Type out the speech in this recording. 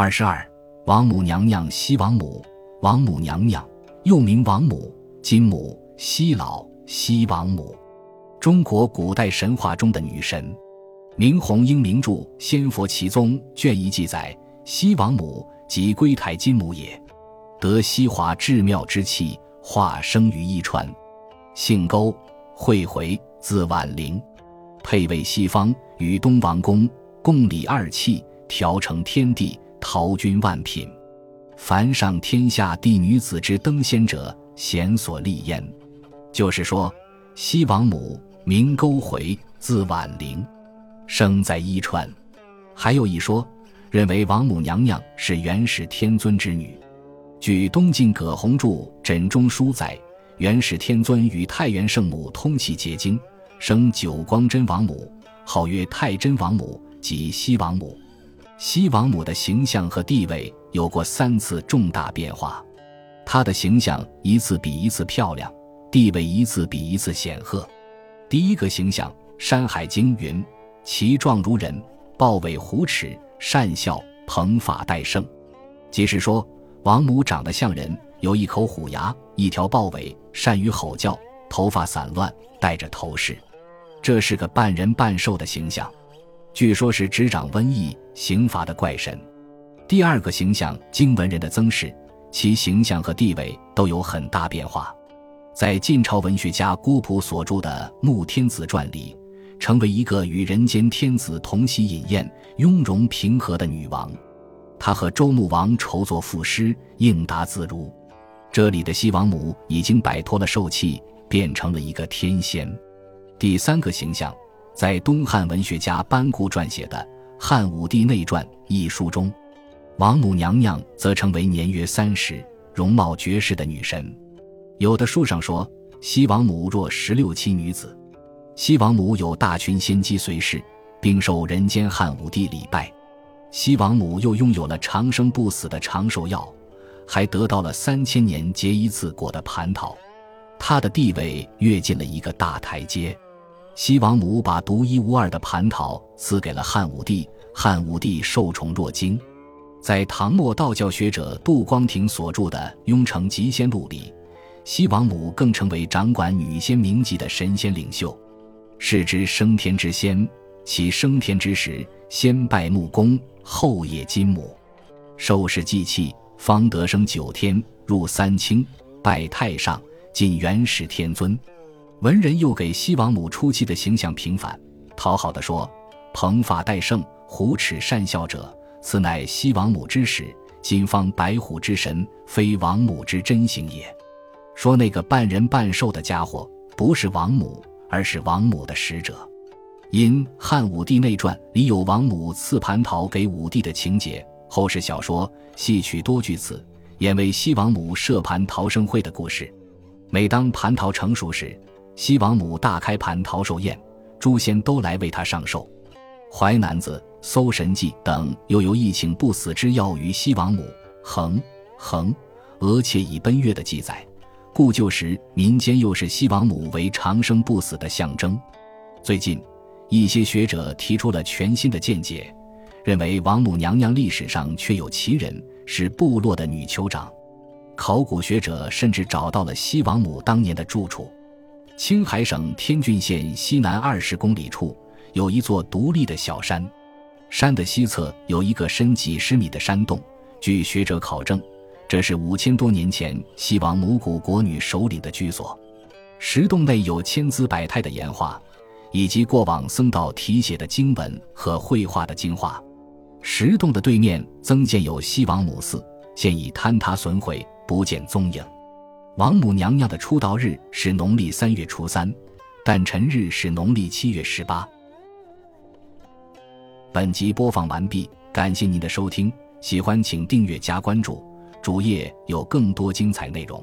二十二，王母娘娘西王母，王母娘娘又名王母、金母、西老、西王母，中国古代神话中的女神。明洪英名著《仙佛奇宗》卷一记载，西王母即龟台金母也，得西华至妙之气，化生于伊川，姓勾，会回，字婉灵，配位西方，与东王公共理二气，调成天地。陶君万品，凡上天下帝女子之登仙者，贤所立焉。就是说，西王母名勾回，字婉灵，生在伊川。还有一说，认为王母娘娘是元始天尊之女。据东晋葛洪著《枕中书》载，元始天尊与太元圣母通气结晶，生九光真王母，号曰太真王母，即西王母。西王母的形象和地位有过三次重大变化，她的形象一次比一次漂亮，地位一次比一次显赫。第一个形象，《山海经》云：“其状如人，豹尾虎齿，善笑，蓬发戴胜。”即是说，王母长得像人，有一口虎牙，一条豹尾，善于吼叫，头发散乱，戴着头饰，这是个半人半兽的形象。据说是执掌瘟疫刑罚的怪神。第二个形象，经文人的曾氏，其形象和地位都有很大变化。在晋朝文学家郭璞所著的《穆天子传》里，成为一个与人间天子同席饮宴、雍容平和的女王。她和周穆王筹作赋诗，应答自如。这里的西王母已经摆脱了受气，变成了一个天仙。第三个形象。在东汉文学家班固撰写的《汉武帝内传》一书中，王母娘娘则成为年约三十、容貌绝世的女神。有的书上说，西王母若十六七女子。西王母有大群仙姬随侍，并受人间汉武帝礼拜。西王母又拥有了长生不死的长寿药，还得到了三千年结一次果的蟠桃。她的地位跃进了一个大台阶。西王母把独一无二的蟠桃赐给了汉武帝，汉武帝受宠若惊。在唐末道教学者杜光庭所著的《雍城集仙录》里，西王母更成为掌管女仙名籍的神仙领袖，是之升天之仙。其升天之时，先拜木公，后谒金母，受世祭器，方得升九天，入三清，拜太上，进元始天尊。文人又给西王母初期的形象平反，讨好的说：“蓬发戴胜，虎齿善笑者，此乃西王母之使，今方白虎之神，非王母之真形也。”说那个半人半兽的家伙不是王母，而是王母的使者。因《汉武帝内传》里有王母赐蟠桃给武帝的情节，后世小说戏曲多据此，演为西王母设蟠桃盛会的故事。每当蟠桃成熟时，西王母大开蟠桃寿宴，诸仙都来为她上寿。《淮南子》《搜神记》等又有疫情不死之药于西王母，恒恒俄且以奔月的记载，故旧时民间又视西王母为长生不死的象征。最近，一些学者提出了全新的见解，认为王母娘娘历史上确有其人，是部落的女酋长。考古学者甚至找到了西王母当年的住处。青海省天峻县西南二十公里处有一座独立的小山，山的西侧有一个深几十米的山洞。据学者考证，这是五千多年前西王母古国女首领的居所。石洞内有千姿百态的岩画，以及过往僧道题写的经文和绘画的精画。石洞的对面增建有西王母寺，现已坍塌损毁，不见踪影。王母娘娘的出道日是农历三月初三，诞辰日是农历七月十八。本集播放完毕，感谢您的收听，喜欢请订阅加关注，主页有更多精彩内容。